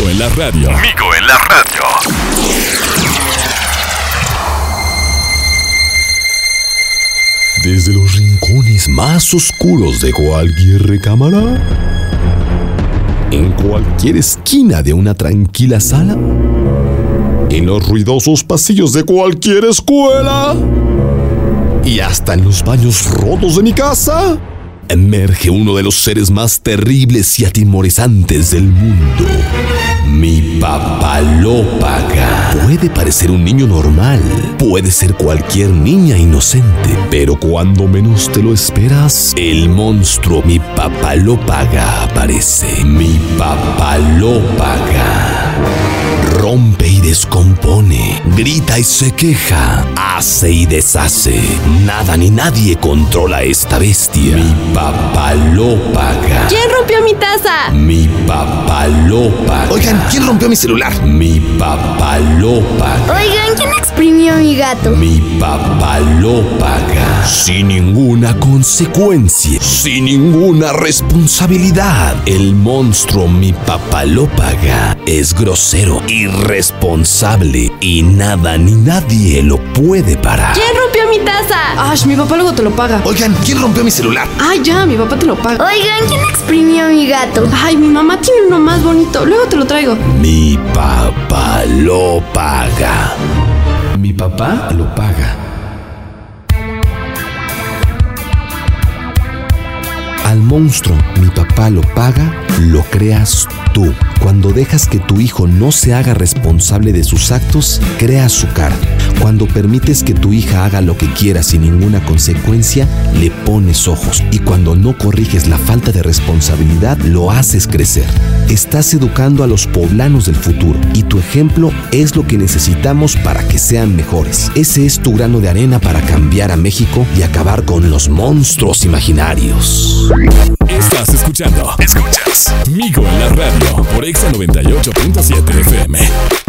Migo en la radio. Migo en la radio. Desde los rincones más oscuros de cualquier recámara, en cualquier esquina de una tranquila sala, en los ruidosos pasillos de cualquier escuela y hasta en los baños rotos de mi casa, emerge uno de los seres más terribles y atemorizantes del mundo. Mi papalópaga. Puede parecer un niño normal, puede ser cualquier niña inocente, pero cuando menos te lo esperas, el monstruo mi papalópaga aparece. Mi papalópaga. Rompe y descompone, grita y se queja, hace y deshace. Nada ni nadie controla esta bestia. Mi papalópaga. ¿Quién rompió? Mi papalópaga. Oigan, ¿quién rompió mi celular? Mi papalópaga. Oigan, ¿quién exprimió mi gato? Mi papalópaga. Sin ninguna consecuencia, sin ninguna responsabilidad. El monstruo mi papalópaga es grosero, irresponsable y nada ni nadie lo puede parar. ¿Quién rompió mi taza? Ash, mi papá luego te lo paga. Oigan, ¿quién rompió mi celular? Ay, ya, mi papá te lo paga. Oigan, ¿quién exprimió a mi gato? Ay, mi mamá tiene uno más bonito. Luego te lo traigo. Mi papá lo paga. Mi papá lo paga. Al monstruo mi papá lo paga, lo creas tú. Cuando dejas que tu hijo no se haga responsable de sus actos, creas su cara. Cuando permites que tu hija haga lo que quiera sin ninguna consecuencia, le pones ojos. Y cuando no corriges la falta de responsabilidad, lo haces crecer. Estás educando a los poblanos del futuro y tu ejemplo es lo que necesitamos para que sean mejores. Ese es tu grano de arena para cambiar a México y acabar con los monstruos imaginarios. Estás escuchando. Escuchas. Migo en la radio por Exa 98.7 FM.